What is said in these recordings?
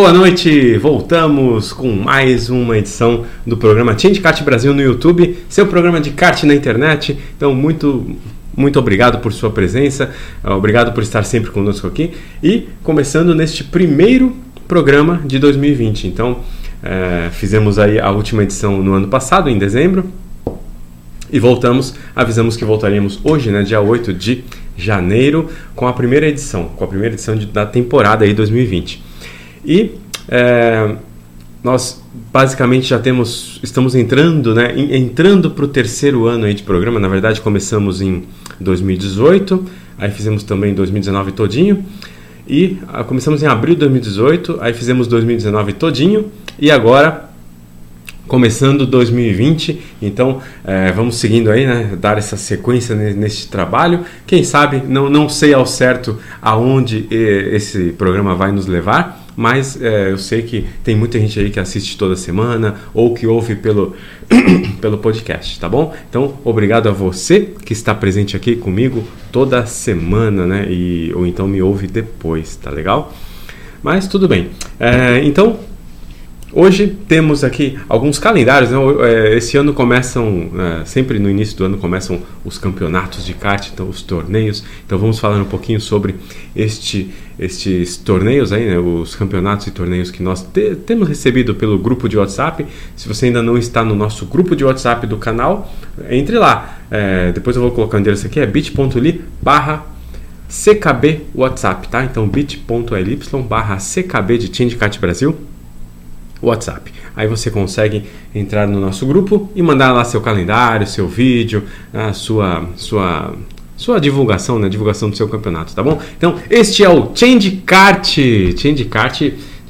Boa noite, voltamos com mais uma edição do programa Change Kart Brasil no YouTube, seu programa de kart na internet. Então, muito, muito obrigado por sua presença, obrigado por estar sempre conosco aqui e começando neste primeiro programa de 2020. Então, é, fizemos aí a última edição no ano passado, em dezembro, e voltamos, avisamos que voltaríamos hoje, né, dia 8 de janeiro, com a primeira edição, com a primeira edição de, da temporada aí 2020. E é, nós basicamente já temos, estamos entrando, né, entrando para o terceiro ano aí de programa. Na verdade, começamos em 2018, aí fizemos também 2019 todinho. E ah, começamos em abril de 2018, aí fizemos 2019 todinho e agora começando 2020. Então é, vamos seguindo aí, né? Dar essa sequência nesse trabalho. Quem sabe, não, não sei ao certo aonde esse programa vai nos levar, mas é, eu sei que tem muita gente aí que assiste toda semana ou que ouve pelo, pelo podcast, tá bom? Então, obrigado a você que está presente aqui comigo toda semana, né? E, ou então me ouve depois, tá legal? Mas tudo bem. É, então, Hoje temos aqui alguns calendários. Né? É, esse ano começam, é, sempre no início do ano começam os campeonatos de kart, então os torneios. Então vamos falar um pouquinho sobre este, estes torneios aí, né? os campeonatos e torneios que nós te, temos recebido pelo grupo de WhatsApp. Se você ainda não está no nosso grupo de WhatsApp do canal, entre lá. É, depois eu vou colocar o endereço aqui, é bit.ly barra CKB WhatsApp, tá? Então bit.ly barra CKB de Change Kart Brasil WhatsApp. Aí você consegue entrar no nosso grupo e mandar lá seu calendário, seu vídeo, a sua sua sua divulgação, né? Divulgação do seu campeonato, tá bom? Então, este é o Change Kart, Change Kart,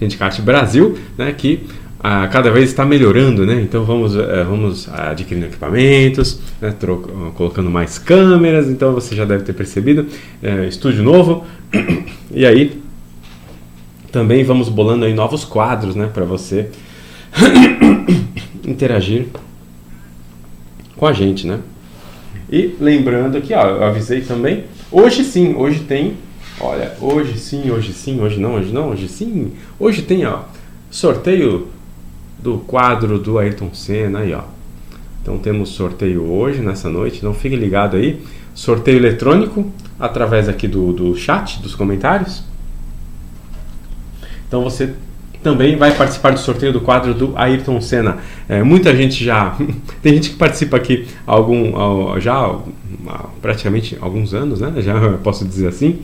Change Kart Brasil, né? Que ah, cada vez está melhorando, né? Então vamos, eh, vamos adquirindo equipamentos, né? colocando mais câmeras. Então você já deve ter percebido, eh, estúdio novo. E aí também vamos bolando aí novos quadros, né, para você interagir com a gente, né? E lembrando aqui, ó, eu avisei também, hoje sim, hoje tem, olha, hoje sim, hoje sim, hoje não, hoje não, hoje sim, hoje tem, ó, sorteio do quadro do Ayrton Senna aí, ó. Então temos sorteio hoje, nessa noite, então fique ligado aí, sorteio eletrônico através aqui do, do chat, dos comentários. Então você também vai participar do sorteio do quadro do Ayrton Senna. É, muita gente já. tem gente que participa aqui algum, já praticamente alguns anos, né? Já posso dizer assim.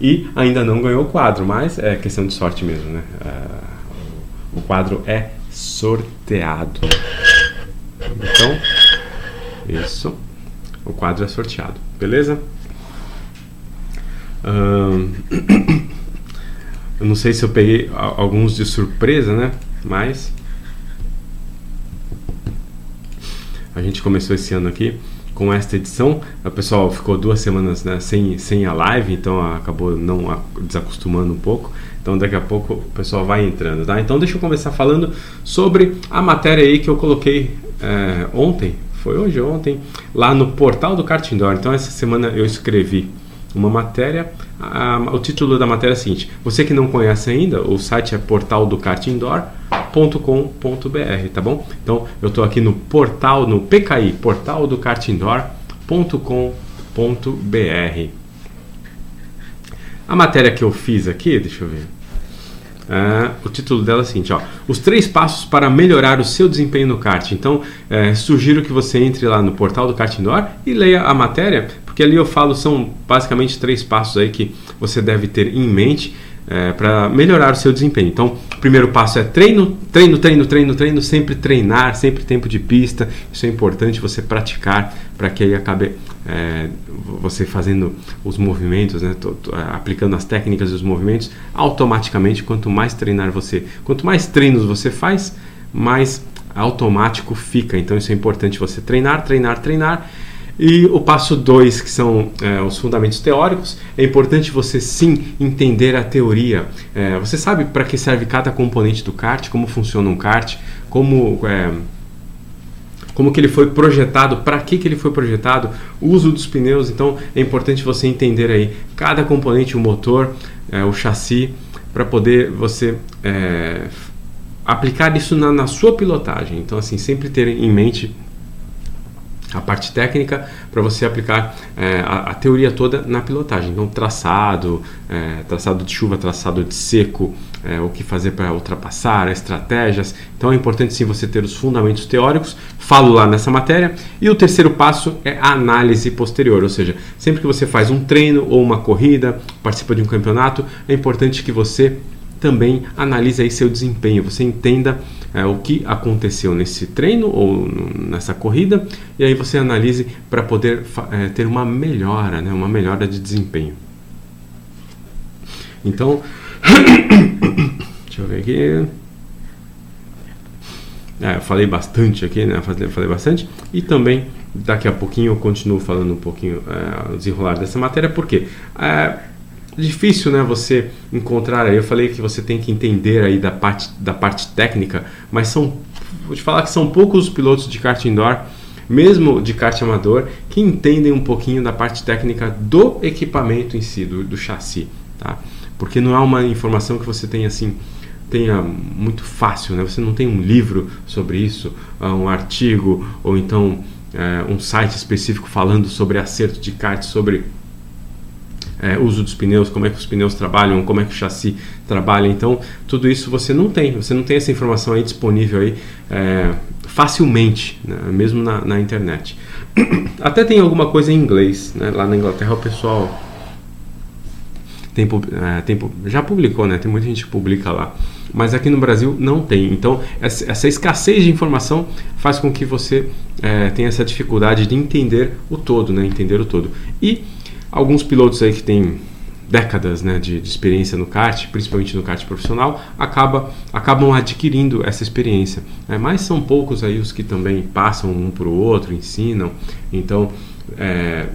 E ainda não ganhou o quadro, mas é questão de sorte mesmo, né? É, o quadro é sorteado. Então, isso. O quadro é sorteado, beleza? Hum... Eu não sei se eu peguei alguns de surpresa, né? Mas a gente começou esse ano aqui com esta edição. O pessoal ficou duas semanas né, sem, sem a live, então acabou não desacostumando um pouco. Então daqui a pouco o pessoal vai entrando, tá? Então deixa eu começar falando sobre a matéria aí que eu coloquei é, ontem, foi hoje ontem, lá no portal do Kartindor. Então essa semana eu escrevi uma matéria. A, o título da matéria é o seguinte: Você que não conhece ainda, o site é portaldokartindoor.com.br, tá bom? Então eu estou aqui no portal, no PKI, portal A matéria que eu fiz aqui, deixa eu ver. Uh, o título dela é o seguinte: ó, Os três passos para melhorar o seu desempenho no kart. Então, uh, sugiro que você entre lá no portal do Kart Indoor e leia a matéria, porque ali eu falo, são basicamente três passos aí que você deve ter em mente é, para melhorar o seu desempenho. Então, o primeiro passo é treino, treino, treino, treino, treino, sempre treinar, sempre tempo de pista. Isso é importante você praticar para que aí acabe é, você fazendo os movimentos, né, tô, tô, aplicando as técnicas e os movimentos automaticamente. Quanto mais treinar você, quanto mais treinos você faz, mais automático fica. Então, isso é importante você treinar, treinar, treinar e o passo 2, que são é, os fundamentos teóricos, é importante você sim entender a teoria. É, você sabe para que serve cada componente do kart, como funciona um kart, como, é, como que ele foi projetado, para que, que ele foi projetado, uso dos pneus. Então é importante você entender aí cada componente, o motor, é, o chassi, para poder você é, aplicar isso na, na sua pilotagem. Então, assim, sempre ter em mente a parte técnica para você aplicar é, a, a, teoria toda na pilotagem. Então, traçado, é, traçado de chuva, traçado de seco, é, o que fazer para ultrapassar, estratégias. Então, é importante sim você ter os fundamentos teóricos. Falo lá nessa matéria. E o terceiro passo é a análise posterior, ou seja, sempre que você faz um treino ou uma corrida, participa de um campeonato, é importante que você também analise aí seu desempenho, você entenda é, o que aconteceu nesse treino ou nessa corrida e aí você analise para poder é, ter uma melhora, né, uma melhora de desempenho. Então, deixa eu ver aqui. É, eu falei bastante aqui, né? Falei, falei, bastante. E também, daqui a pouquinho, eu continuo falando um pouquinho é, desenrolar dessa matéria, porque é, difícil, né, você encontrar. Eu falei que você tem que entender aí da parte da parte técnica, mas são vou te falar que são poucos os pilotos de kart indoor, mesmo de kart amador, que entendem um pouquinho da parte técnica do equipamento em si, do, do chassi, tá? Porque não é uma informação que você tem assim tenha muito fácil, né? Você não tem um livro sobre isso, ah, um artigo ou então é, um site específico falando sobre acerto de kart, sobre é, uso dos pneus, como é que os pneus trabalham, como é que o chassi trabalha. Então, tudo isso você não tem, você não tem essa informação aí disponível aí é, facilmente, né, mesmo na, na, internet. Até tem alguma coisa em inglês, né, lá na Inglaterra o pessoal tem, é, tem, já publicou, né, tem muita gente que publica lá. Mas aqui no Brasil não tem. Então, essa, essa escassez de informação faz com que você é, tenha essa dificuldade de entender o todo, né? Entender o todo. E Alguns pilotos aí que têm décadas né, de, de, experiência no kart, principalmente no kart profissional, acaba, acabam adquirindo essa experiência. Né? Mas são poucos aí os que também passam um para o outro, ensinam. Então é,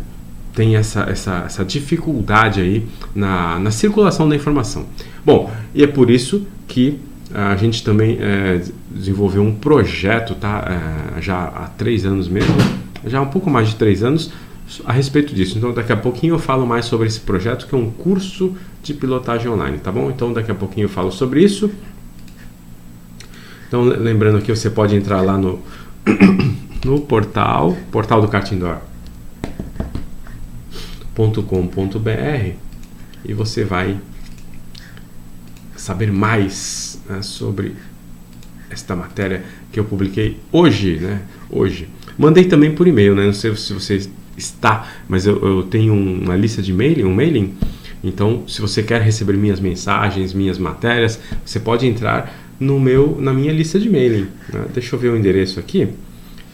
tem essa, essa, essa dificuldade aí na, na circulação da informação. Bom, e é por isso que a gente também é, desenvolveu um projeto, tá? É, já há três anos mesmo, já há um pouco mais de três anos, a respeito disso. Então, daqui a pouquinho eu falo mais sobre esse projeto, que é um curso de pilotagem online, tá bom? Então, daqui a pouquinho eu falo sobre isso. Então, lembrando que você pode entrar lá no, no portal, portal do kartindor.com.br e você vai saber mais né, sobre esta matéria que eu publiquei hoje, né? Hoje. Mandei também por e-mail, né? Não sei se vocês está, mas eu, eu tenho uma lista de mailing, um mailing. Então, se você quer receber minhas mensagens, minhas matérias, você pode entrar no meu, na minha lista de mailing. Né? Deixa eu ver o endereço aqui,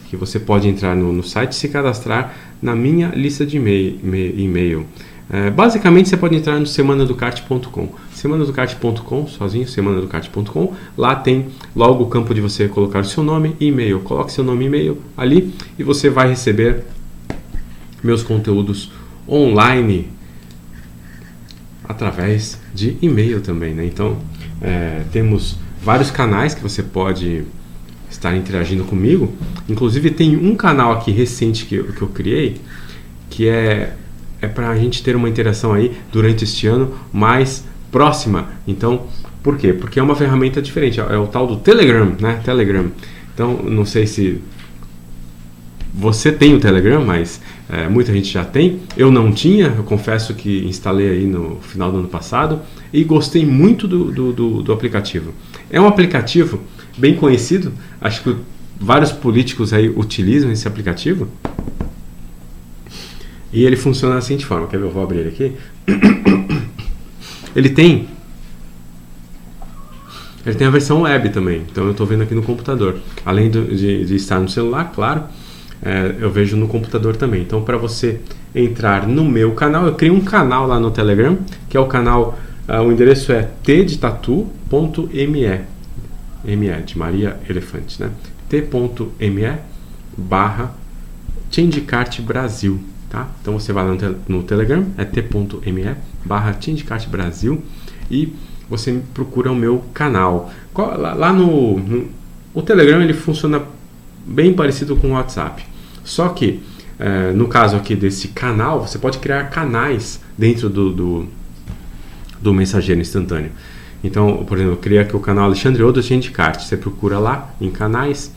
que você pode entrar no, no site e se cadastrar na minha lista de e-mail. É, basicamente, você pode entrar no semanadocart.com. Semanadocart.com, sozinho, semanadocart.com. Lá tem logo o campo de você colocar o seu nome e e-mail. Coloque seu nome e e-mail ali e você vai receber meus conteúdos online através de e-mail também, né? Então é, temos vários canais que você pode estar interagindo comigo. Inclusive tem um canal aqui recente que eu, que eu criei que é é para a gente ter uma interação aí durante este ano mais próxima. Então, por quê? Porque é uma ferramenta diferente. É o tal do Telegram, né? Telegram. Então, não sei se você tem o Telegram, mas é, muita gente já tem. Eu não tinha, eu confesso que instalei aí no final do ano passado e gostei muito do, do, do, do aplicativo. É um aplicativo bem conhecido, acho que vários políticos aí utilizam esse aplicativo. E ele funciona da seguinte forma, quer ver? Eu vou abrir ele aqui. Ele tem ele tem a versão web também, então eu estou vendo aqui no computador. Além do, de, de estar no celular, claro, é, eu vejo no computador também. Então, para você entrar no meu canal, eu criei um canal lá no Telegram, que é o canal, uh, o endereço é tdetatu.me, me de Maria Elefante, né? t.me barra Changecart Brasil, tá? Então você vai lá no, no Telegram, é t.me barra Changecart Brasil e você procura o meu canal. Lá no, no, o Telegram ele funciona bem parecido com o WhatsApp. Só que, é, no caso aqui desse canal, você pode criar canais dentro do, do, do mensageiro instantâneo. Então, por exemplo, eu criei aqui o canal Alexandre Odo Kart. Você procura lá em canais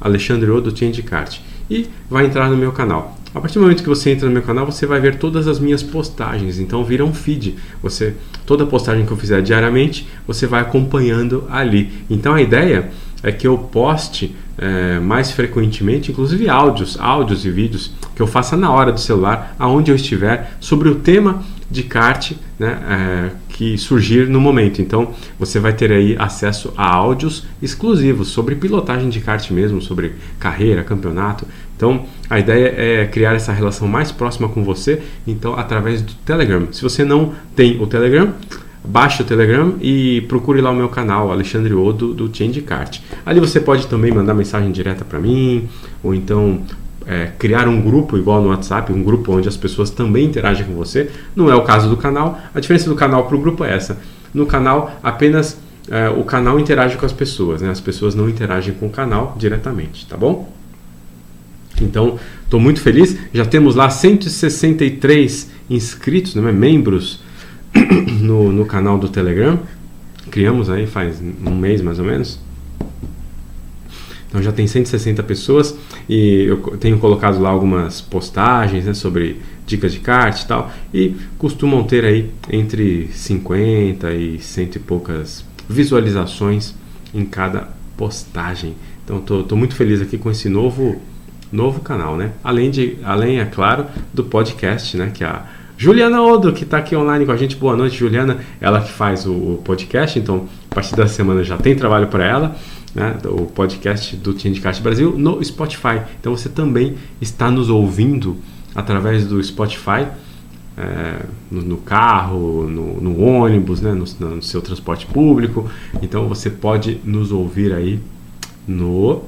Alexandre Odo Kart e vai entrar no meu canal. A partir do momento que você entra no meu canal, você vai ver todas as minhas postagens. Então vira um feed. Você toda postagem que eu fizer diariamente, você vai acompanhando ali. Então a ideia é que eu poste é, mais frequentemente, inclusive áudios, áudios e vídeos que eu faça na hora do celular, aonde eu estiver, sobre o tema de kart né, é, que surgir no momento. Então você vai ter aí acesso a áudios exclusivos sobre pilotagem de kart mesmo, sobre carreira, campeonato. Então a ideia é criar essa relação mais próxima com você, então através do Telegram. Se você não tem o Telegram, baixe o Telegram e procure lá o meu canal, Alexandre Odo, do Change Kart. Ali você pode também mandar mensagem direta para mim, ou então é, criar um grupo igual no WhatsApp, um grupo onde as pessoas também interagem com você. Não é o caso do canal. A diferença do canal para o grupo é essa. No canal, apenas é, o canal interage com as pessoas, né? as pessoas não interagem com o canal diretamente, tá bom? Então, estou muito feliz. Já temos lá 163 inscritos, né, membros no, no canal do Telegram. Criamos aí faz um mês mais ou menos. Então já tem 160 pessoas e eu tenho colocado lá algumas postagens né, sobre dicas de kart e tal. E costumam ter aí entre 50 e cento e poucas visualizações em cada postagem. Então estou muito feliz aqui com esse novo novo canal, né? Além de, além é claro, do podcast, né? Que é a Juliana Odo, que está aqui online com a gente. Boa noite, Juliana. Ela que faz o, o podcast, então a partir da semana já tem trabalho para ela né, o podcast do Tindicast Brasil no Spotify. Então você também está nos ouvindo através do Spotify é, no, no, carro, no, no ônibus, né, no, no, seu transporte público. Então você pode nos ouvir aí no.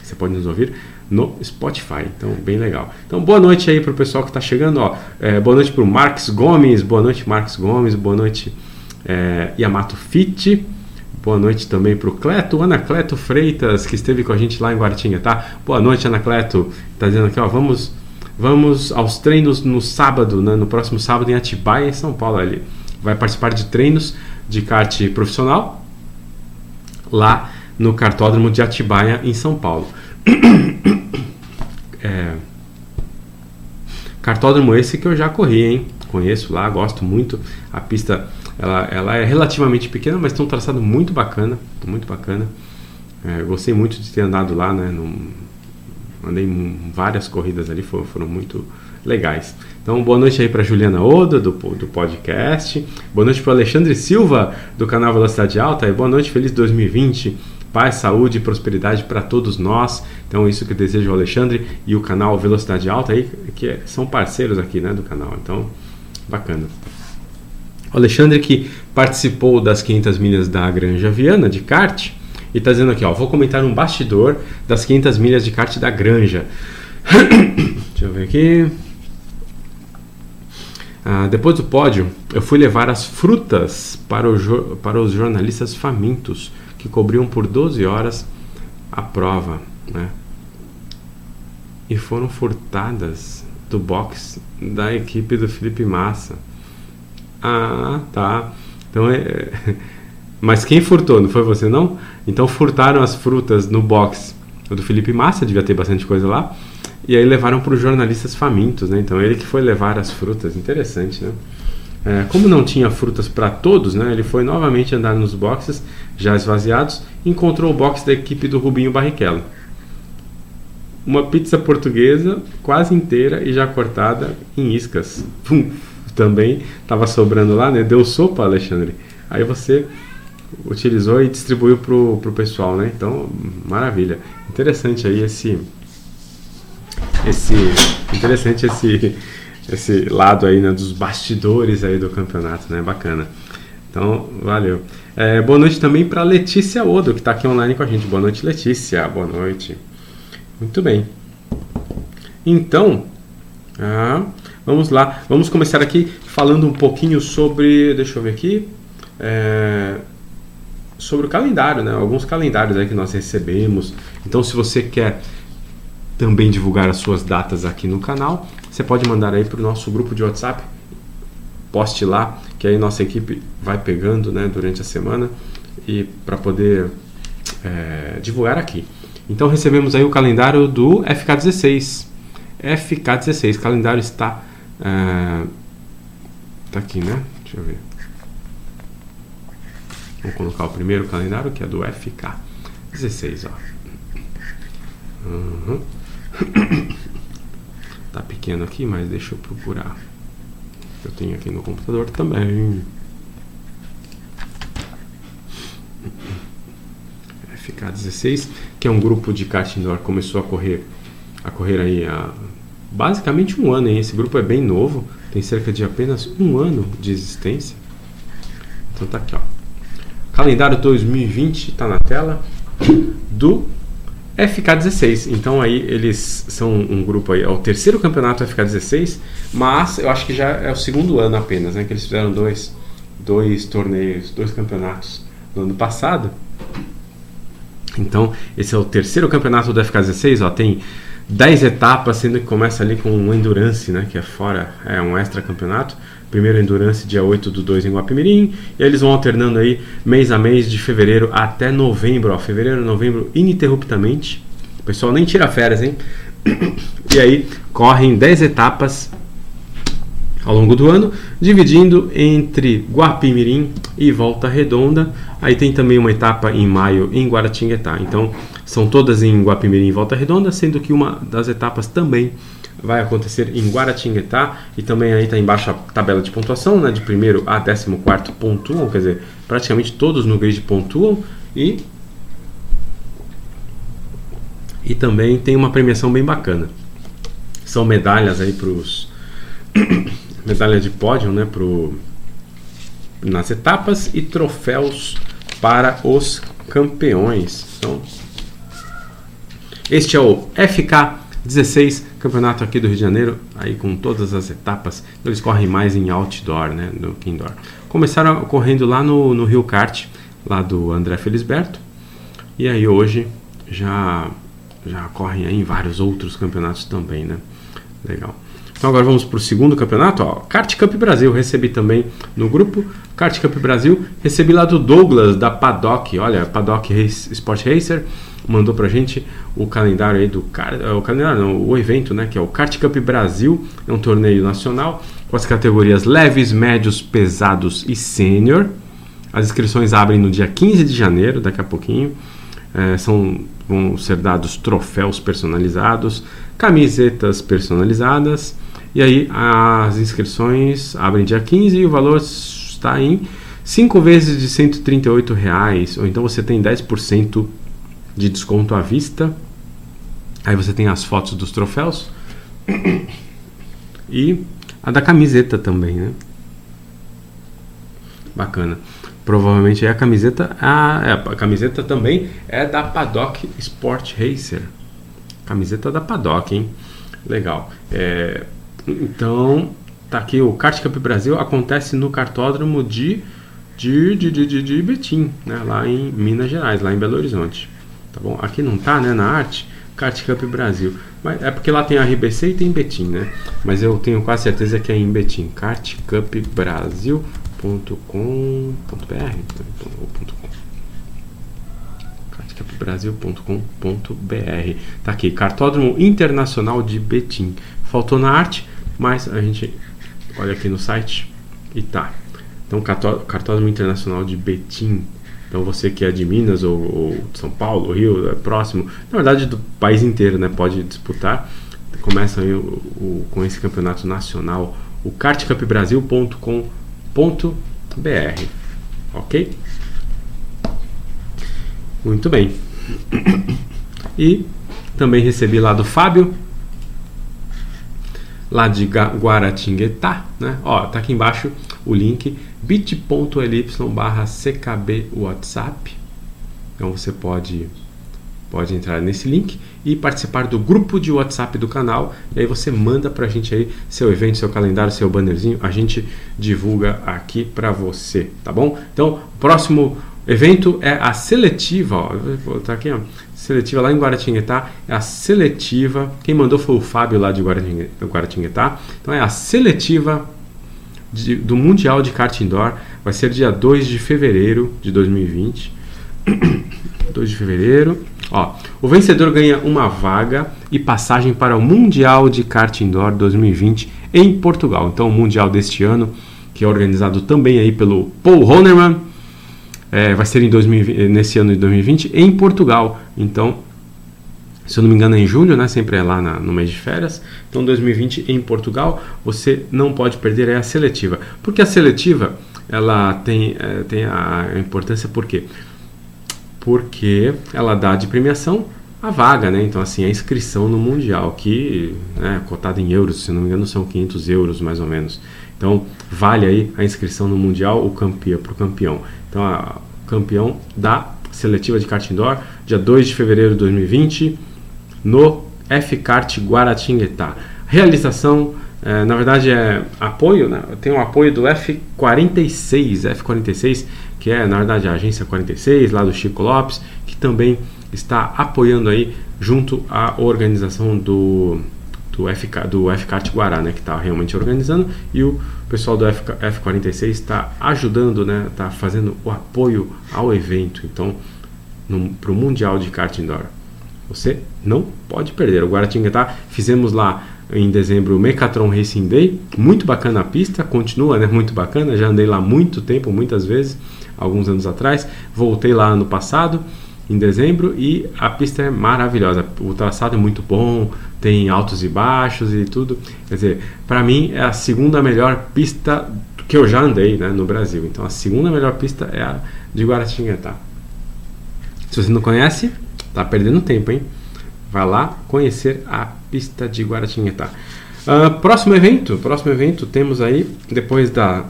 Você pode nos ouvir no Spotify. Então, bem legal. Então, boa noite aí para o pessoal que está chegando. Ó. É, boa noite para o Marcos Gomes. Boa noite, Marcos Gomes. Boa noite, é, Yamato Fit. Boa noite também para o Cleto, Ana Cleto Freitas, que esteve com a gente lá em Guaratinga, tá? Boa noite, Ana Cleto. Tá dizendo aqui, ó, vamos, vamos aos treinos no sábado, né? no próximo sábado em Atibaia, em São Paulo. Ali. Vai participar de treinos de kart profissional lá no cartódromo de Atibaia, em São Paulo. é, cartódromo esse que eu já corri, hein? Conheço lá, gosto muito. A pista ela, ela é relativamente pequena, mas tem um traçado muito bacana, muito bacana. É, gostei muito de ter andado lá, né? Num, andei várias corridas ali, foram, foram muito legais. Então, boa noite aí para Juliana Oda, do, do podcast. Boa noite para Alexandre Silva, do canal Velocidade Alta. E boa noite, feliz 2020. Paz, saúde e prosperidade para todos nós. Então, isso que eu desejo ao Alexandre e o canal Velocidade Alta aí, que é, são parceiros aqui, né, do canal. Então, bacana. O Alexandre que participou das 500 milhas da Granja Viana de kart e está dizendo aqui, ó, vou comentar um bastidor das 500 milhas de kart da Granja. Deixa eu ver aqui. Ah, depois do pódio, eu fui levar as frutas para, o, para os jornalistas famintos que cobriam por 12 horas a prova, né? E foram furtadas do box da equipe do Felipe Massa. Ah, tá. Então é. Mas quem furtou? Não foi você não? Então furtaram as frutas no box do Felipe Massa, devia ter bastante coisa lá. E aí levaram para os jornalistas famintos, né? Então ele que foi levar as frutas, interessante, né? É, como não tinha frutas para todos, né? Ele foi novamente andar nos boxes já esvaziados, encontrou o box da equipe do Rubinho Barrichello. Uma pizza portuguesa quase inteira e já cortada em iscas. Pum, também estava sobrando lá, né? Deu sopa, Alexandre. Aí você utilizou e distribuiu para o pessoal, né? Então, maravilha. Interessante aí esse esse interessante esse esse lado aí né, dos bastidores aí do campeonato, né? Bacana. Então, valeu. É, boa noite também para Letícia Odo, que está aqui online com a gente. Boa noite, Letícia. Boa noite. Muito bem. Então, ah, Vamos lá, vamos começar aqui falando um pouquinho sobre, deixa eu ver aqui, é, sobre o calendário, né? Alguns calendários aí que nós recebemos. Então, se você quer também divulgar as suas datas aqui no canal, você pode mandar aí para o nosso grupo de WhatsApp poste lá, que aí nossa equipe vai pegando né, durante a semana e para poder é, divulgar aqui. Então recebemos aí o calendário do FK16. FK16, calendário está é, tá aqui, né? Deixa eu ver. Vamos colocar o primeiro calendário que é do FK16, ó. Uhum. Tá pequeno aqui, mas deixa eu procurar. Eu tenho aqui no computador também. FK16, que é um grupo de kart indoor, começou a correr a correr aí há basicamente um ano. Hein? Esse grupo é bem novo, tem cerca de apenas um ano de existência. Então tá aqui, ó. Calendário 2020 está na tela do FK16. Então aí eles são um grupo aí, é o terceiro campeonato FK16, mas eu acho que já é o segundo ano apenas, né? Que eles fizeram dois, dois torneios, dois campeonatos no ano passado. Então, esse é o terceiro campeonato do FK16, ó, tem 10 etapas, sendo que começa ali com um Endurance, né, que é fora, é um extra campeonato. Primeiro Endurance dia 8 do 2 em Guapimirim, e aí eles vão alternando aí mês a mês de fevereiro até novembro, ó, fevereiro, novembro ininterruptamente. O pessoal nem tira férias, hein? E aí correm 10 etapas ao longo do ano, dividindo entre Guapimirim e Volta Redonda. Aí tem também uma etapa em maio em Guaratinguetá. Então, são todas em Guapimirim e Volta Redonda, sendo que uma das etapas também vai acontecer em Guaratinguetá e também aí está embaixo a tabela de pontuação, né, de primeiro a 14 pontuam, quer dizer, praticamente todos no grid pontuam e e também tem uma premiação bem bacana. São medalhas aí para os medalha de pódio, né, pro nas etapas e troféus para os campeões. Então, este é o FK 16 campeonato aqui do Rio de Janeiro, aí com todas as etapas. Eles correm mais em outdoor, né, do que indoor. Começaram correndo lá no, no Rio Kart, lá do André Felisberto. E aí hoje já já correm em vários outros campeonatos também, né? Legal. Então agora vamos para o segundo campeonato. Ó. Kart Cup Brasil, recebi também no grupo. Kart Cup Brasil, recebi lá do Douglas, da Paddock. Olha, Paddock Race, Sport Racer mandou pra gente o calendário aí do é, o calendário não, o evento, né, que é o Kart Cup Brasil, é um torneio nacional com as categorias leves, médios, pesados e sênior. As inscrições abrem no dia 15 de janeiro, daqui a pouquinho. É, são vão ser dados troféus personalizados, camisetas personalizadas e aí as inscrições abrem dia 15 e o valor está em 5 vezes de 138 reais, ou então você tem 10% de desconto à vista. Aí você tem as fotos dos troféus e a da camiseta também, né? Bacana. Provavelmente é a camiseta. A, é, a camiseta também é da Paddock Sport Racer. Camiseta da Paddock, hein? Legal. É, então, tá aqui o Kart Cup Brasil acontece no cartódromo de, de, de, de, de, Betim, né? lá em Minas Gerais, lá em Belo Horizonte. Tá bom? Aqui não tá, né, na arte, Kart Cup Brasil. Mas é porque lá tem a RBC e tem Betim, né? Mas eu tenho quase certeza que é em Betim. kartcupbrasil.com.br kartcupbrasil.com.br Tá aqui, Cartódromo Internacional de Betim. Faltou na arte, mas a gente olha aqui no site e tá. Então, Cartódromo Internacional de Betim. Então, você que é de Minas ou, ou São Paulo, Rio, é próximo, na verdade do país inteiro, né, pode disputar. Começa aí o, o, com esse campeonato nacional, o kartcupbrasil.com.br. Ok? Muito bem. E também recebi lá do Fábio lá de Guaratinguetá, né? Ó, tá aqui embaixo o link bit.ly barra ckb WhatsApp. Então você pode pode entrar nesse link e participar do grupo de WhatsApp do canal. E aí você manda pra gente aí seu evento, seu calendário, seu bannerzinho, a gente divulga aqui pra você, tá bom? Então, próximo evento é a seletiva, ó, vou botar aqui, ó, seletiva lá em Guaratinguetá, é a seletiva, quem mandou foi o Fábio lá de Guaratinguetá, então é a seletiva de, do Mundial de Kart Indoor. Vai ser dia 2 de fevereiro de 2020. 2 de fevereiro. Ó, o vencedor ganha uma vaga e passagem para o Mundial de Kart Indoor 2020 em Portugal. Então, o Mundial deste ano, que é organizado também aí pelo Paul Honerman, é, vai ser em 2020, nesse ano de 2020 em Portugal. Então, se eu não me engano, é em julho, né? Sempre é lá na, no mês de férias. Então, 2020 em Portugal, você não pode perder é a seletiva. Porque a seletiva, ela tem, é, tem a importância por quê? Porque ela dá de premiação a vaga, né? Então, assim, a inscrição no Mundial, que é cotada em euros, se não me engano, são 500 euros mais ou menos. Então, vale aí a inscrição no Mundial o campeão, para o campeão. Então, a campeão da seletiva de kart indoor, dia 2 de fevereiro de 2020 no F-Kart Guaratinguetá. Realização, é, na verdade é apoio, né? tem o apoio do F46, F46, que é na verdade a agência 46 lá do Chico Lopes, que também está apoiando aí junto à organização do do, FK, do F-Kart Guará, né, que está realmente organizando, e o pessoal do F, F46 está ajudando, né, está fazendo o apoio ao evento, então, para o Mundial de Kart Indoor. Você não pode perder. O Guaratinguetá fizemos lá em dezembro o Mecatron Racing Day, muito bacana a pista, continua né, muito bacana, já andei lá muito tempo, muitas vezes, alguns anos atrás, voltei lá ano passado, em dezembro, e a pista é maravilhosa, o traçado é muito bom, tem altos e baixos e tudo, quer dizer, para mim é a segunda melhor pista que eu já andei né, no Brasil, então a segunda melhor pista é a de Guaratinguetá. Se você não conhece, Tá perdendo tempo, hein? Vai lá conhecer a pista de Guaratinguetá. Uh, próximo evento, próximo evento temos aí depois da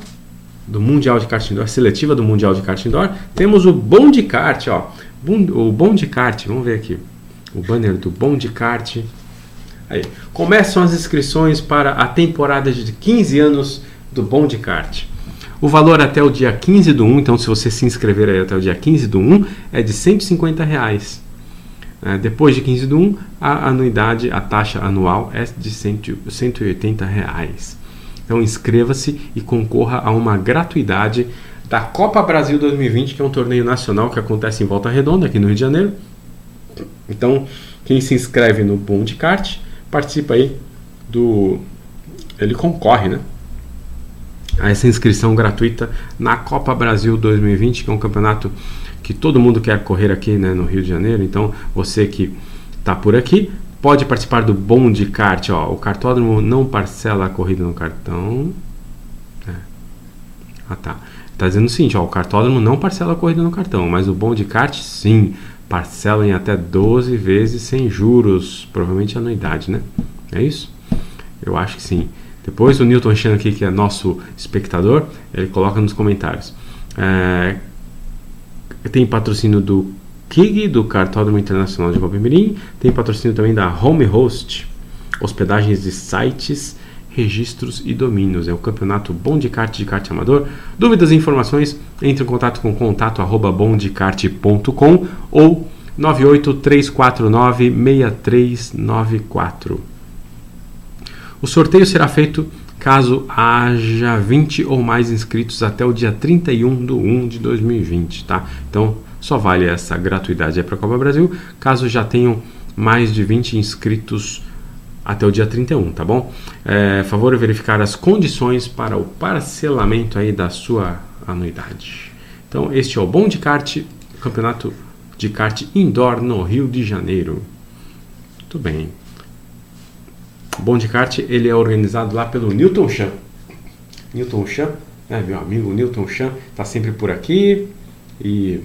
do Mundial de Kart Indoor, seletiva do Mundial de Kart Indoor, temos o Bom de Kart, ó. O Bom de Kart, vamos ver aqui. O banner do Bom de Kart. Aí, começam as inscrições para a temporada de 15 anos do Bom de Kart. O valor até o dia 15 do 1, então se você se inscrever até o dia 15 do 1, é de 150 reais. É, depois de 15 do 1, a anuidade, a taxa anual é de 180 reais. Então inscreva-se e concorra a uma gratuidade da Copa Brasil 2020, que é um torneio nacional que acontece em Volta Redonda, aqui no Rio de Janeiro. Então, quem se inscreve no Boom de Kart participa aí do. Ele concorre, né? A essa inscrição gratuita na Copa Brasil 2020, que é um campeonato que todo mundo quer correr aqui né, no Rio de Janeiro. Então, você que está por aqui pode participar do Bom de Kart. Ó, o cartódromo não parcela a corrida no cartão. É. Ah, tá. Está dizendo o seguinte: ó, o cartódromo não parcela a corrida no cartão, mas o Bom de Kart, sim. Parcela em até 12 vezes sem juros. Provavelmente anuidade, né? É isso? Eu acho que sim. Depois o Newton Chan aqui, que é nosso espectador, ele coloca nos comentários. É, tem patrocínio do KIG, do Cartódromo Internacional de Guapimirim. Tem patrocínio também da Home Host, hospedagens de sites, registros e domínios. É o campeonato Bom de Kart de Kart Amador. Dúvidas e informações, entre em contato com contato arroba bomdecart.com ou 98349 6394. O sorteio será feito caso haja 20 ou mais inscritos até o dia 31 de 1 de 2020, tá? Então, só vale essa gratuidade para a Copa Brasil, caso já tenham mais de 20 inscritos até o dia 31, tá bom? É, favor verificar as condições para o parcelamento aí da sua anuidade. Então, este é o Bom de Kart, campeonato de kart indoor no Rio de Janeiro. Muito bem. Bom de Kart ele é organizado lá pelo Newton Chan. Newton Chan, né, meu amigo Newton Chan, está sempre por aqui e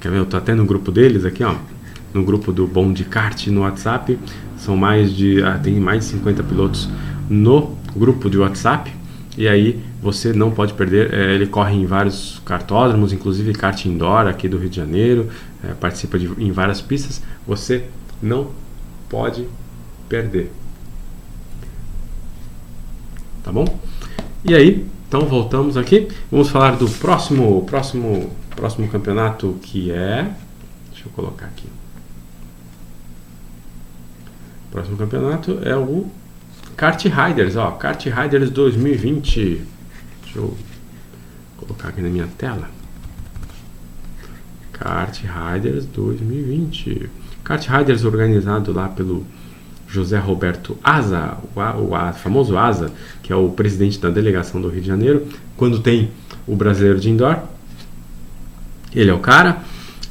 quer ver? Eu tô até no grupo deles aqui, ó, no grupo do Bom de Kart no WhatsApp. São mais de ah, tem mais de 50 pilotos no grupo de WhatsApp e aí você não pode perder. É, ele corre em vários cartódromos, inclusive kart indoor aqui do Rio de Janeiro, é, participa de, em várias pistas. Você não pode perder. Tá bom? E aí, então voltamos aqui. Vamos falar do próximo, próximo, próximo campeonato que é. Deixa eu colocar aqui. O próximo campeonato é o Kart Riders, ó, Kart Riders 2020. Deixa eu colocar aqui na minha tela. Kart Riders 2020. Kart Riders organizado lá pelo José Roberto Asa, o, o, famoso Asa, que é o presidente da delegação do Rio de Janeiro, quando tem o brasileiro de indoor. Ele é o cara.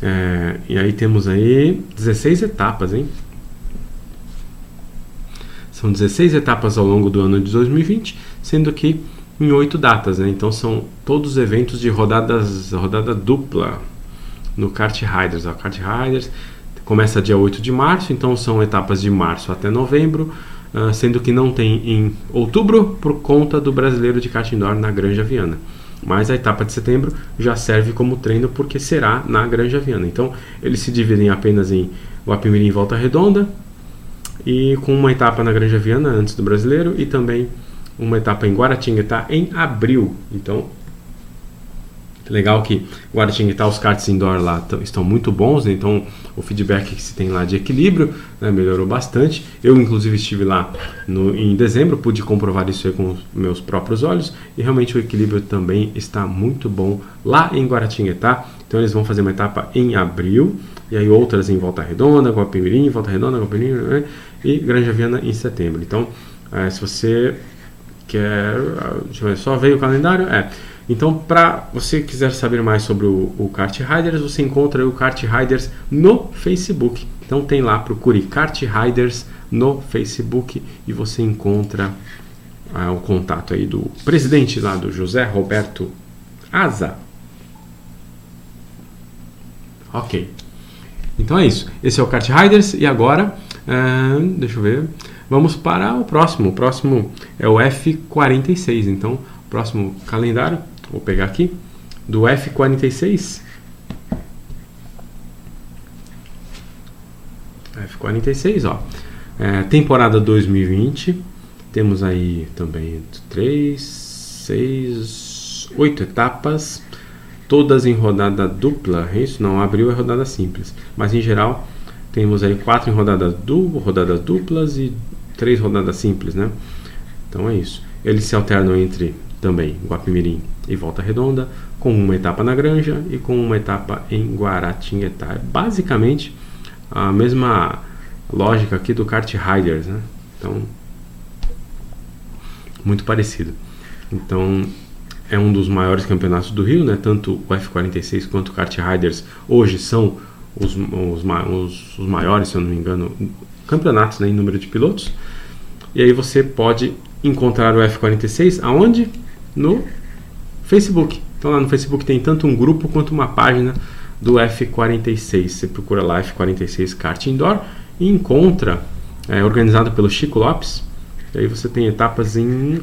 É, e aí temos aí 16 etapas, hein? São 16 etapas ao longo do ano de 2020, sendo que em oito datas, né? Então são todos eventos de rodadas, rodada dupla no Kart Riders. O Kart Riders começa dia 8 de março, então são etapas de março até novembro, uh, sendo que não tem em outubro por conta do brasileiro de kart indoor na Granja Viana. Mas a etapa de setembro já serve como treino porque será na Granja Viana. Então eles se dividem apenas em Guapimirim Volta Redonda e com uma etapa na Granja Viana antes do brasileiro e também uma etapa em Guaratinguetá em abril. Então Legal que Guaratinguetá, os karts indoor lá estão muito bons, né? então o feedback que se tem lá de equilíbrio né, melhorou bastante. Eu, inclusive, estive lá no, em dezembro, pude comprovar isso com meus próprios olhos e realmente o equilíbrio também está muito bom lá em Guaratinguetá. Então, eles vão fazer uma etapa em abril e aí outras em Volta Redonda, Guapimirim, Volta Redonda, Guapimirim né? e Granja Viana em setembro. Então, é, se você quer. Deixa eu ver, só veio o calendário? É. Então, para você quiser saber mais sobre o, o Kart Riders, você encontra o Kart Riders no Facebook. Então, tem lá, procure Kart Riders no Facebook e você encontra ah, o contato aí do presidente lá, do José Roberto Asa. Ok. Então é isso. Esse é o Kart Riders e agora, deixa eu ver, vamos para o próximo. O próximo é o F46. Então, próximo calendário Vou pegar aqui. Do F46. F46, ó. É, temporada 2020. Temos aí também 3, 6, 8 etapas. Todas em rodada dupla. É isso não abriu a rodada simples. Mas em geral, temos aí quatro em rodadas, du rodadas duplas e três rodadas simples, né? Então é isso. Eles se alternam entre também Guapimirim e Volta Redonda, com uma etapa na Granja e com uma etapa em Guaratinguetá. É basicamente a mesma lógica aqui do Kart Riders, né? Então, muito parecido. Então, é um dos maiores campeonatos do Rio, né? Tanto o F46 quanto o Kart Riders hoje são os, os, os, os maiores, se eu não me engano, campeonatos né, em número de pilotos. E aí você pode encontrar o F46 aonde? No Facebook. Então lá no Facebook tem tanto um grupo quanto uma página do F46. Você procura lá F46 Kart Indoor e encontra, é, organizado pelo Chico Lopes. E aí você tem etapas em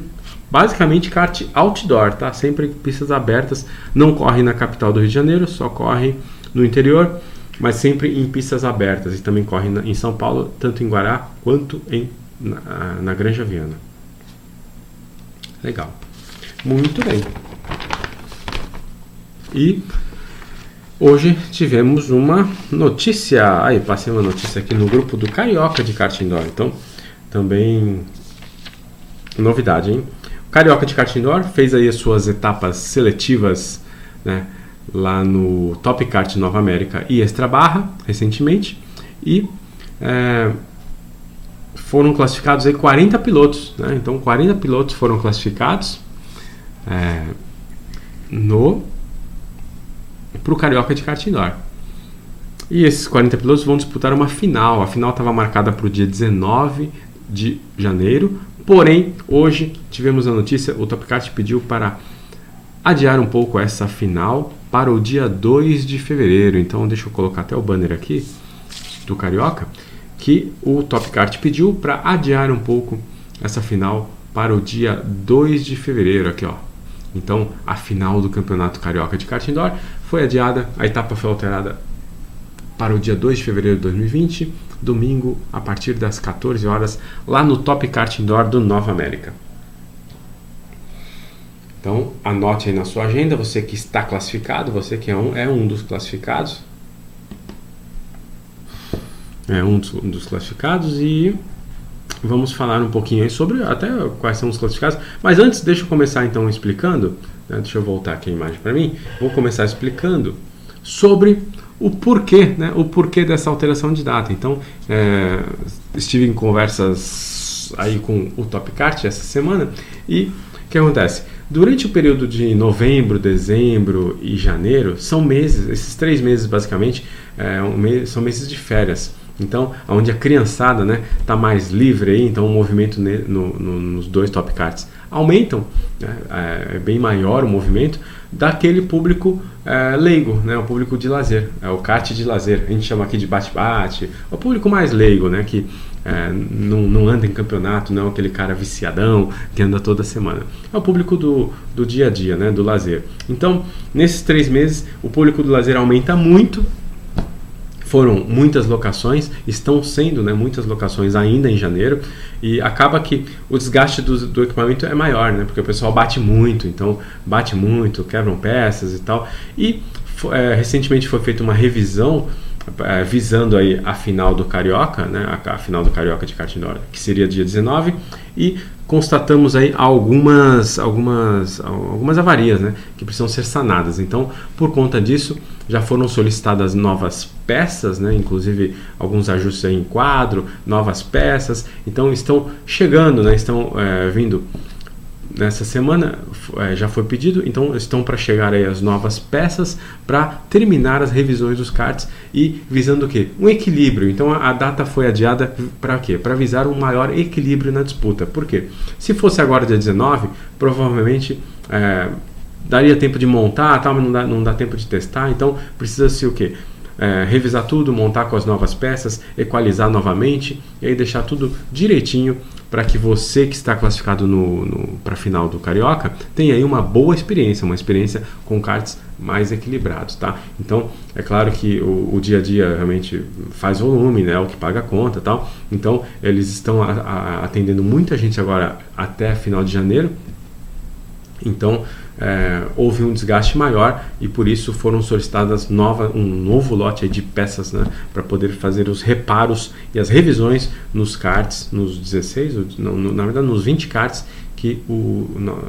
basicamente kart outdoor, tá? Sempre pistas abertas. Não corre na capital do Rio de Janeiro, só corre no interior, mas sempre em pistas abertas. E também corre na, em São Paulo, tanto em Guará quanto em, na, na Granja Viana. Legal. Muito bem. E hoje tivemos uma notícia. Aí, passei uma notícia aqui no grupo do Carioca de Kart Indoor. Então, também novidade, hein? O Carioca de Kart Indoor fez aí as suas etapas seletivas, né? Lá no Top Kart Nova América e Extra Barra, recentemente. E é, foram classificados aí 40 pilotos, né? Então, 40 pilotos foram classificados é, no para o Carioca de kart. E esses 40 pilotos vão disputar uma final. A final estava marcada para o dia 19 de janeiro, porém, hoje tivemos a notícia: o Top Kart pediu para adiar um pouco essa final para o dia 2 de fevereiro. Então, deixa eu colocar até o banner aqui do Carioca, que o Top Kart pediu para adiar um pouco essa final para o dia 2 de fevereiro. Aqui, ó. Então, a final do Campeonato Carioca de Kart Indoor foi adiada, a etapa foi alterada para o dia 2 de fevereiro de 2020, domingo, a partir das 14 horas, lá no Top Kart Indoor do Nova América. Então, anote aí na sua agenda, você que está classificado, você que é um, é um dos classificados. É um dos, um dos classificados e vamos falar um pouquinho sobre até quais são os classificados. Mas antes, deixa eu começar então explicando. Né, deixa eu voltar aqui a imagem para mim. Vou começar explicando sobre o porquê, né, o porquê dessa alteração de data. Então, é, estive em conversas aí com o Topcart essa semana e o que acontece? Durante o período de novembro, dezembro e janeiro, são meses, esses três meses basicamente, é, um mês, são meses de férias. Então, onde a criançada está né, tá mais livre aí, então o movimento no, no, nos dois top cards aumentam, né, é, é, bem maior o movimento daquele público é, leigo, né, o público de lazer, é o kart de lazer, a gente chama aqui de bate-bate, o público mais leigo, né, que é, não, não, anda em campeonato, não é aquele cara viciadão que anda toda semana. É o público do, do dia a dia, né, do lazer. Então, nesses três meses, o público do lazer aumenta muito. Foram muitas locações, estão sendo né, muitas locações ainda em janeiro, e acaba que o desgaste do, do equipamento é maior, né, porque o pessoal bate muito, então bate muito, quebram peças e tal. E é, recentemente foi feita uma revisão visando aí a final do Carioca, né, a, final do Carioca de kart que seria dia 19, e constatamos aí algumas, algumas, algumas avarias né, que precisam ser sanadas. Então, por conta disso, já foram solicitadas novas peças, né, inclusive alguns ajustes em quadro, novas peças. Então, estão chegando, né, estão é, vindo nessa semana é, já foi pedido, então estão para chegar aí as novas peças para terminar as revisões dos cards e visando o que? Um equilíbrio. Então a, a data foi adiada para quê? Para visar um maior equilíbrio na disputa. Por quê? Se fosse agora dia 19, provavelmente é, daria tempo de montar, tal, mas não dá, não dá tempo de testar, então precisa-se o quê? É, revisar tudo, montar com as novas peças, equalizar novamente e aí deixar tudo direitinho para que você que está classificado no, no para a final do Carioca tenha aí uma boa experiência, uma experiência com karts mais equilibrados, tá? Então, é claro que o, o dia a dia realmente faz volume, né? É o que paga a conta tal. Então, eles estão a, a, atendendo muita gente agora até final de janeiro. Então, é, houve um desgaste maior e por isso foram solicitadas nova, um novo lote de peças né, para poder fazer os reparos e as revisões nos carts, nos 16, não, no, na verdade nos 20 carts que o, no,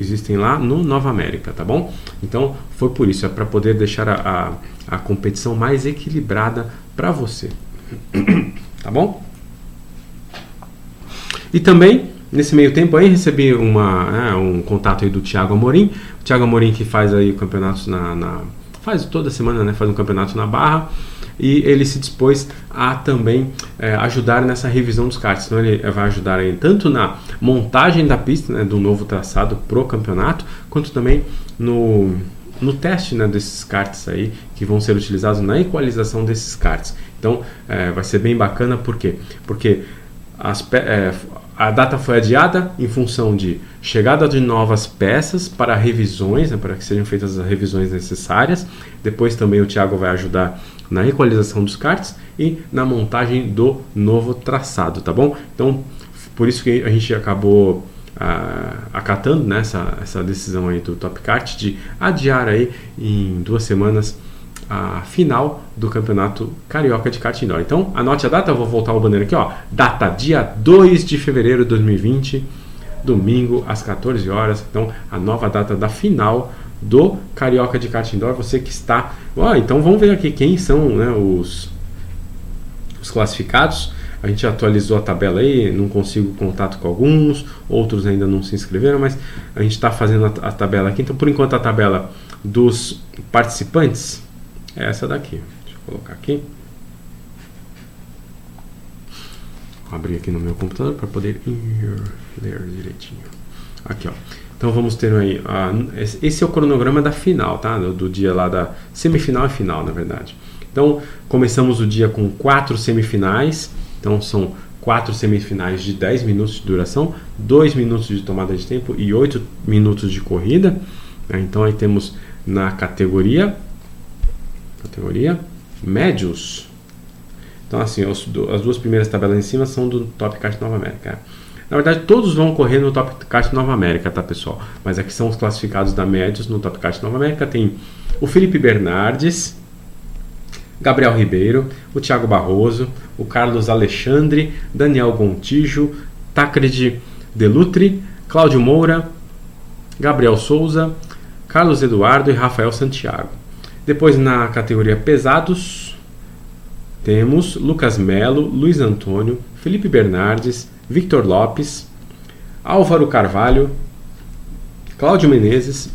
existem lá no Nova América, tá bom? Então foi por isso, é para poder deixar a, a, a competição mais equilibrada para você, tá bom? E também Nesse meio tempo aí recebi uma, né, um contato aí do Thiago Amorim. O Thiago Amorim que faz aí campeonatos na, na, faz toda semana, né, faz um campeonato na Barra e ele se dispôs a também é, ajudar nessa revisão dos karts. Então ele vai ajudar aí tanto na montagem da pista, né, do novo traçado pro campeonato, quanto também no no teste né, desses karts aí que vão ser utilizados na equalização desses karts. Então é, vai ser bem bacana, por quê? Porque as, é, a data foi adiada em função de chegada de novas peças para revisões, né, para que sejam feitas as revisões necessárias. Depois também o Tiago vai ajudar na equalização dos cards e na montagem do novo traçado, tá bom? Então, por isso que a gente acabou ah, acatando né, essa, essa decisão aí do Top Kart de adiar aí em duas semanas a final do Campeonato Carioca de Kart Indoor. Então, anote a data, vou voltar o bandeira aqui, ó. Data dia 2 de fevereiro de 2020, domingo às 14 horas. Então, a nova data da final do Carioca de Kart Indoor. Você que está, ó, então vamos ver aqui quem são, né, os os classificados. A gente atualizou a tabela aí, não consigo contato com alguns, outros ainda não se inscreveram, mas a gente está fazendo a, a tabela aqui. Então, por enquanto, a tabela dos participantes é essa daqui. Deixa eu colocar aqui. Vou abrir aqui no meu computador para poder ler direitinho. Aqui, ó. Então vamos ter aí. esse é o cronograma da final, tá? Do, do, dia lá da semifinal e final, na verdade. Então começamos o dia com quatro semifinais. Então são quatro semifinais de 10 minutos de duração, 2 minutos de tomada de tempo e 8 minutos de corrida. Então aí temos na categoria categoria médios. Então, assim, os, as duas primeiras tabelas em cima são do Top Kart Nova América. Na verdade, todos vão correr no Top Kart Nova América, tá, pessoal? Mas aqui são os classificados da médios no Top Kart Nova América. Tem o Felipe Bernardes, Gabriel Ribeiro, o Thiago Barroso, o Carlos Alexandre, Daniel Gontijo, Tancred Delutri, Cláudio Moura, Gabriel Souza, Carlos Eduardo e Rafael Santiago. Depois na categoria pesados, temos Lucas Melo, Luiz Antônio, Felipe Bernardes, Victor Lopes, Álvaro Carvalho, Cláudio Menezes,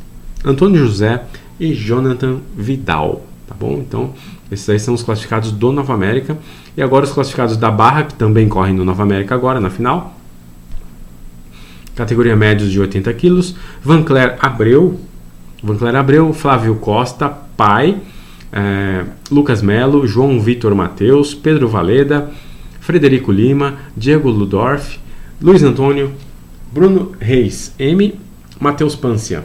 Antônio José e Jonathan Vidal. Tá bom? Então, esses aí são os classificados do Nova América. E agora os classificados da Barra, que também correm no Nova América agora, na final. Categoria médios de 80 quilos. Vancler Abreu. Vancler Abreu, Flávio Costa, pai. É, Lucas Melo, João Vitor Mateus, Pedro Valeda, Frederico Lima, Diego Ludorf, Luiz Antônio, Bruno Reis M, Matheus Pância.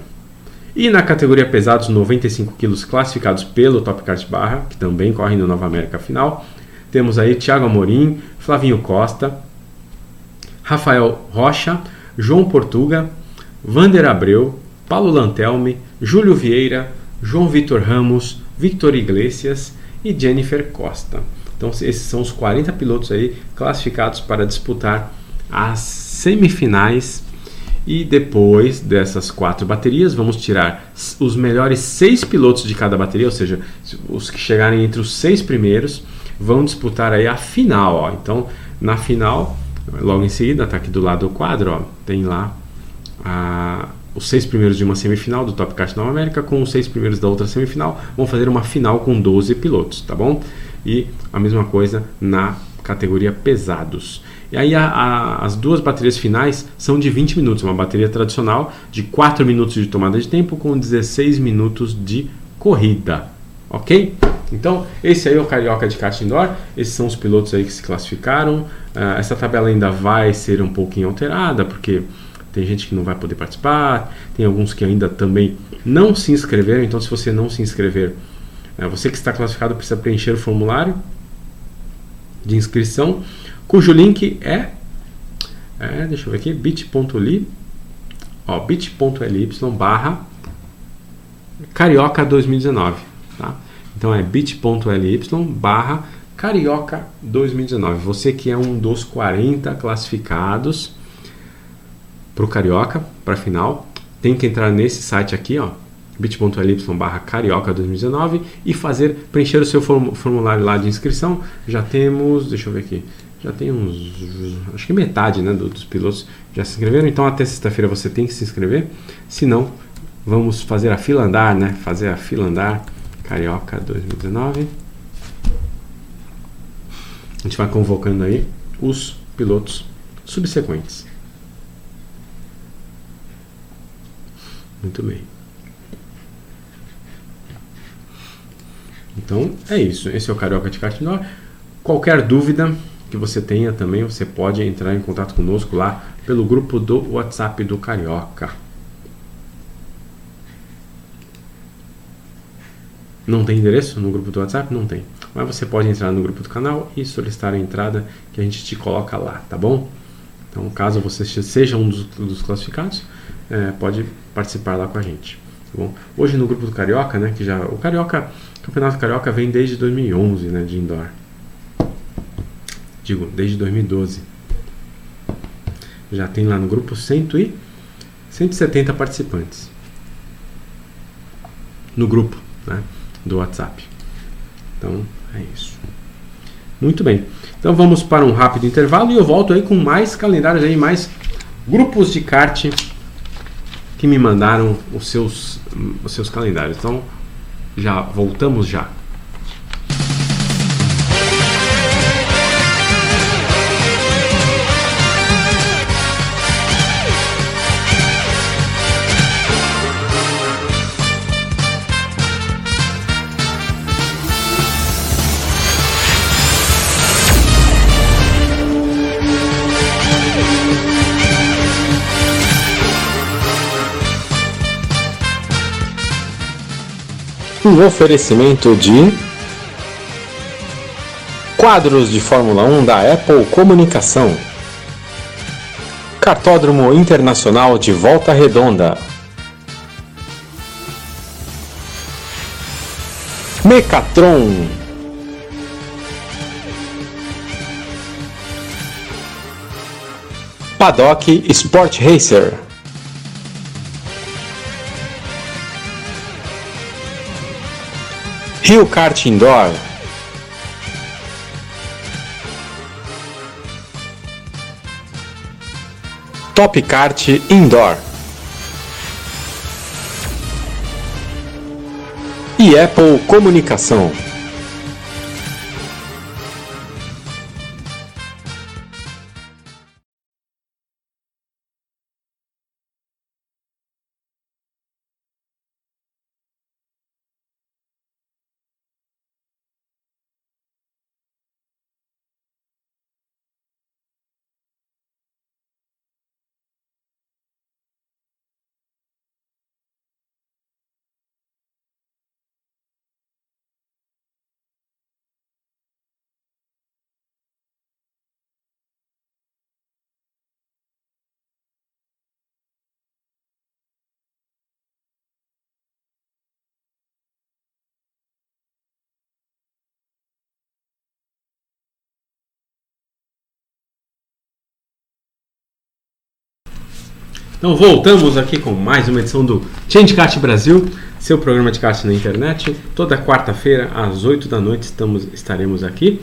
E na categoria pesados 95 quilos classificados pelo Top Kart Barra, que também corre no Nova América final, temos aí Thiago Amorim, Flavinho Costa, Rafael Rocha, João Portuga, Vander Abreu, Paulo Lantelme, Júlio Vieira, João Vitor Ramos, Victor Iglesias e Jennifer Costa. Então esses são os 40 pilotos aí classificados para disputar as semifinais e depois dessas quatro baterias, vamos tirar os melhores seis pilotos de cada bateria, ou seja, os que chegarem entre os seis primeiros vão disputar aí a final. Ó. Então, na final, logo em seguida, está aqui do lado do quadro, ó, tem lá a, os seis primeiros de uma semifinal do Top Kart Nova América com os seis primeiros da outra semifinal. Vão fazer uma final com 12 pilotos, tá bom? E a mesma coisa na categoria pesados. E aí a, a, as duas baterias finais são de 20 minutos, uma bateria tradicional de 4 minutos de tomada de tempo com 16 minutos de corrida, ok? Então, esse aí é o Carioca de kart indoor, esses são os pilotos aí que se classificaram. Uh, essa tabela ainda vai ser um pouquinho alterada, porque tem gente que não vai poder participar, tem alguns que ainda também não se inscreveram, então se você não se inscrever, uh, você que está classificado precisa preencher o formulário de inscrição cujo link é, é deixa eu ver aqui, bit.ly, ó, bit.ly barra carioca 2019, tá? Então é bit.ly barra carioca 2019. Você que é um dos 40 classificados para o carioca, para a final, tem que entrar nesse site aqui, ó, bit.ly barra carioca 2019 e fazer preencher o seu formulário lá de inscrição. Já temos, deixa eu ver aqui, já tem uns, acho que metade né, dos pilotos já se inscreveram, então até sexta-feira você tem que se inscrever, se não, vamos fazer a fila andar, né, fazer a fila andar, Carioca 2019. A gente vai convocando aí os pilotos subsequentes. Muito bem. Então é isso. Esse é o Carioca de Cartinó. Qualquer dúvida, que você tenha também, você pode entrar em contato conosco lá pelo grupo do WhatsApp do Carioca. Não tem endereço no grupo do WhatsApp? Não tem. Mas você pode entrar no grupo do canal e solicitar a entrada que a gente te coloca lá, tá bom? Então, caso você seja um dos, dos classificados, é, pode participar lá com a gente. Tá bom? Hoje no grupo do Carioca, né, que já o Carioca, o Campeonato Carioca vem desde 2011, né, de indoor digo, desde 2012. Já tem lá no grupo 100 e 170 participantes. No grupo né, do WhatsApp. Então é isso. Muito bem. Então vamos para um rápido intervalo e eu volto aí com mais calendários aí, mais grupos de kart que me mandaram os seus, os seus calendários. Então já voltamos já. um oferecimento de quadros de Fórmula 1 da Apple Comunicação, Cartódromo Internacional de Volta Redonda, Mecatron. Paddock Sport Racer. Rio Kart Indoor. Top Kart Indoor. E Apple Comunicação. Então voltamos aqui com mais uma edição do Change Brasil, seu programa de kart na internet. Toda quarta-feira às 8 da noite estamos, estaremos aqui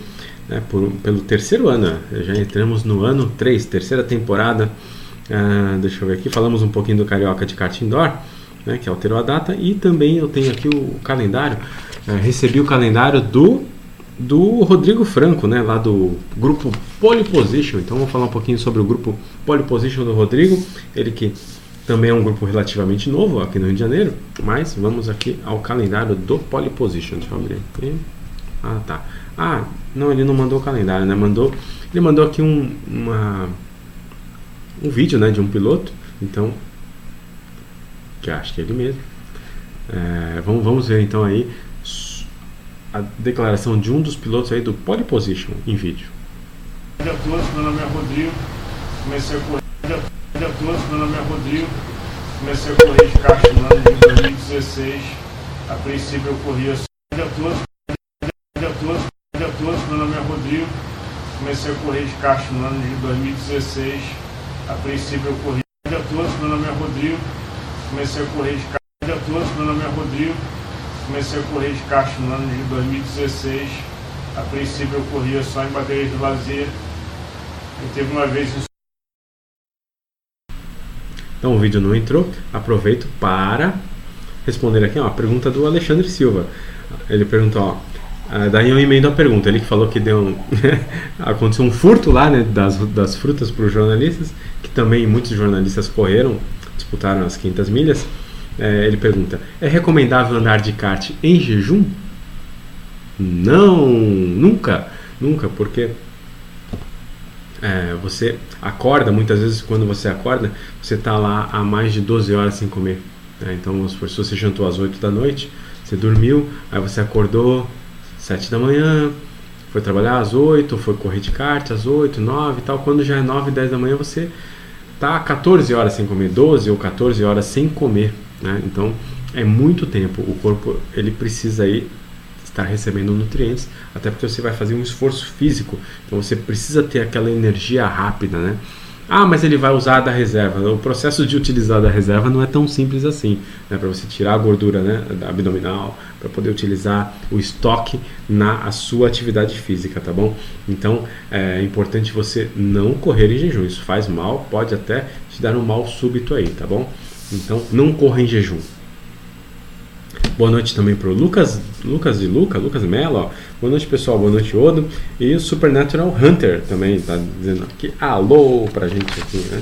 né, por, pelo terceiro ano. Já entramos no ano 3, terceira temporada. Uh, deixa eu ver aqui, falamos um pouquinho do Carioca de Kart Indoor, né, que alterou a data, e também eu tenho aqui o calendário. Uh, recebi o calendário do do Rodrigo Franco, né, lá do grupo Pole Position. Então vamos falar um pouquinho sobre o grupo Pole Position do Rodrigo, ele que também é um grupo relativamente novo aqui no Rio de Janeiro, mas vamos aqui ao calendário do Pole Position. Deixa eu abrir aqui. Ah, tá. Ah, não, ele não mandou o calendário, né? Mandou, ele mandou aqui um, uma, um vídeo, né, de um piloto. Então, que acho que é ele mesmo. É, vamos, vamos ver então aí a declaração de um dos pilotos aí do pole position em vídeo. Bom dia a todos, meu nome é Rodrigo, comecei a correr. Bom dia a todos, meu nome é Rodrigo, comecei a correr de kart no ano de 2016. A princípio eu corria. Bom dia a todos, bom a todos, meu nome é Rodrigo, comecei a correr de kart no ano de 2016. A princípio eu corria. Bom dia a todos, meu nome é Rodrigo, comecei a correr de kart. Bom dia a todos, meu nome é Rodrigo comecei a correr de kart no ano de 2016. A princípio eu corria só em baterias de lazer. E teve uma vez Então o vídeo não entrou. Aproveito para responder aqui ó, a pergunta do Alexandre Silva. Ele perguntou, ó, ah, daí eu emendo a pergunta. Ele que falou que deu um aconteceu um furto lá né, das, das frutas para os jornalistas, que também muitos jornalistas correram, disputaram as 500 milhas. É, ele pergunta: é recomendável andar de kart em jejum? Não, nunca, nunca, porque é, você acorda, muitas vezes quando você acorda, você está lá há mais de 12 horas sem comer. Né? Então, se você jantou às 8 da noite, você dormiu, aí você acordou às 7 da manhã, foi trabalhar às 8, foi correr de kart às 8, 9 e tal. Quando já é 9, 10 da manhã, você está 14 horas sem comer, 12 ou 14 horas sem comer. Né? Então é muito tempo. O corpo ele precisa aí estar recebendo nutrientes, até porque você vai fazer um esforço físico. Então você precisa ter aquela energia rápida, né? Ah, mas ele vai usar da reserva. O processo de utilizar da reserva não é tão simples assim, né? Para você tirar a gordura, né, abdominal, para poder utilizar o estoque na sua atividade física, tá bom? Então é importante você não correr em jejum. Isso faz mal, pode até te dar um mal súbito aí, tá bom? Então, não corra em jejum. Boa noite também para o Lucas, Lucas de Luca, Lucas Mello. Ó. Boa noite, pessoal. Boa noite, Odo. E o Supernatural Hunter também está dizendo aqui alô para a gente aqui, né?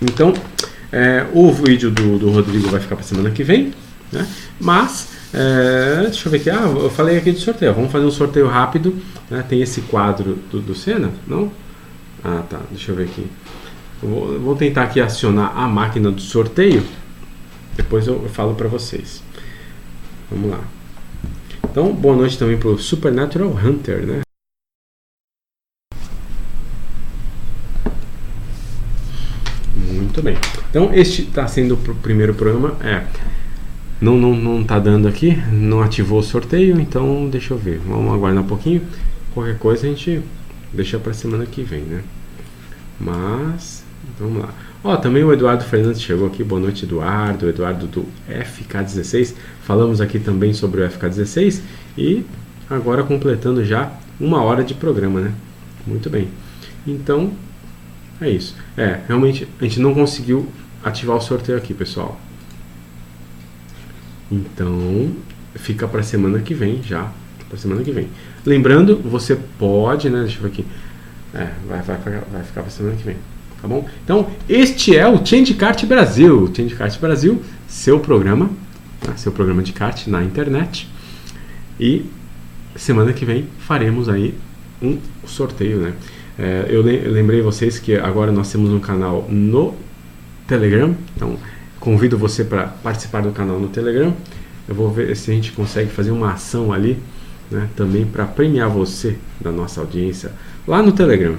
Então, é, o vídeo do, do Rodrigo vai ficar para semana que vem, né? Mas, é, deixa eu ver aqui. Ah, eu falei aqui de sorteio. Vamos fazer um sorteio rápido. Né? Tem esse quadro do, do Senna, não? Ah, tá. Deixa eu ver aqui. Vou, vou tentar aqui acionar a máquina do sorteio. Depois eu falo para vocês. Vamos lá. Então, boa noite também para o Supernatural Hunter, né? Muito bem. Então, este está sendo o primeiro programa. É, não, não, não tá dando aqui, não ativou o sorteio, então deixa eu ver. Vamos aguardar um pouquinho. Qualquer coisa a gente deixa para semana que vem, né? Mas, vamos lá. Ó, também o Eduardo Fernandes chegou aqui. Boa noite, Eduardo. Eduardo do FK16. Falamos aqui também sobre o FK16 e agora completando já uma hora de programa, né? Muito bem. Então, é isso. É, realmente a gente não conseguiu ativar o sorteio aqui, pessoal. Então, fica para semana que vem já. Para semana que vem. Lembrando, você pode, né? Deixa eu ver aqui. É, vai, vai, vai ficar para semana que vem. Tá bom? Então, este é o Change Kart Brasil. Change Kart Brasil, seu programa, né, seu programa de kart na internet. E semana que vem faremos aí um sorteio, né? É, eu lembrei vocês que agora nós temos um canal no Telegram, então convido você para participar do canal no Telegram. Eu vou ver se a gente consegue fazer uma ação ali, né, também para premiar você da nossa audiência lá no Telegram.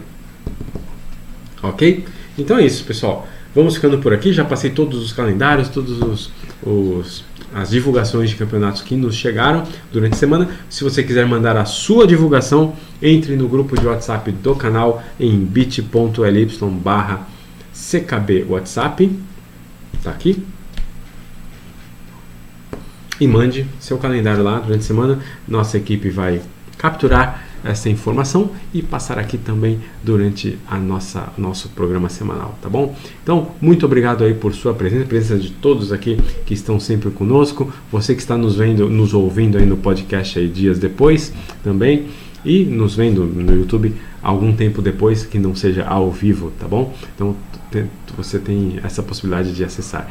Ok? Então é isso, pessoal. Vamos ficando por aqui. Já passei todos os calendários, todos os, os as divulgações de campeonatos que nos chegaram durante a semana. Se você quiser mandar a sua divulgação, entre no grupo de WhatsApp do canal em bit.ly barra ckb WhatsApp. Tá aqui. E mande seu calendário lá durante a semana. Nossa equipe vai capturar essa informação e passar aqui também durante a nossa nosso programa semanal, tá bom? Então, muito obrigado aí por sua presença, presença de todos aqui que estão sempre conosco, você que está nos vendo, nos ouvindo aí no podcast aí dias depois também e nos vendo no YouTube algum tempo depois que não seja ao vivo, tá bom? Então, você tem essa possibilidade de acessar.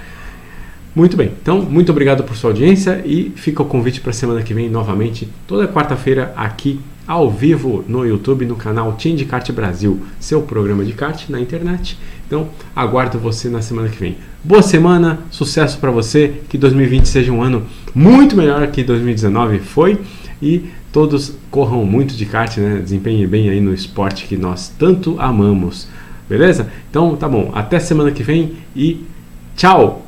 Muito bem, então muito obrigado por sua audiência e fica o convite para a semana que vem novamente, toda quarta-feira aqui ao vivo no YouTube, no canal Team de Kart Brasil, seu programa de kart na internet. Então, aguardo você na semana que vem. Boa semana, sucesso para você, que 2020 seja um ano muito melhor que 2019 foi e todos corram muito de kart, né? Desempenhem bem aí no esporte que nós tanto amamos. Beleza? Então, tá bom. Até semana que vem e tchau.